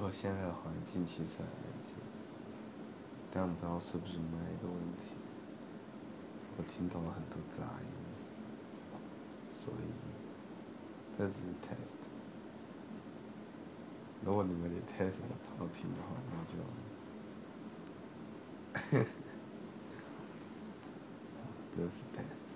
说现在的环境其实很安静，但不知道是不是麦的问题，我听到了很多杂音，所以这只是 test。如果你们也 test 超听的话，那就，这是 test。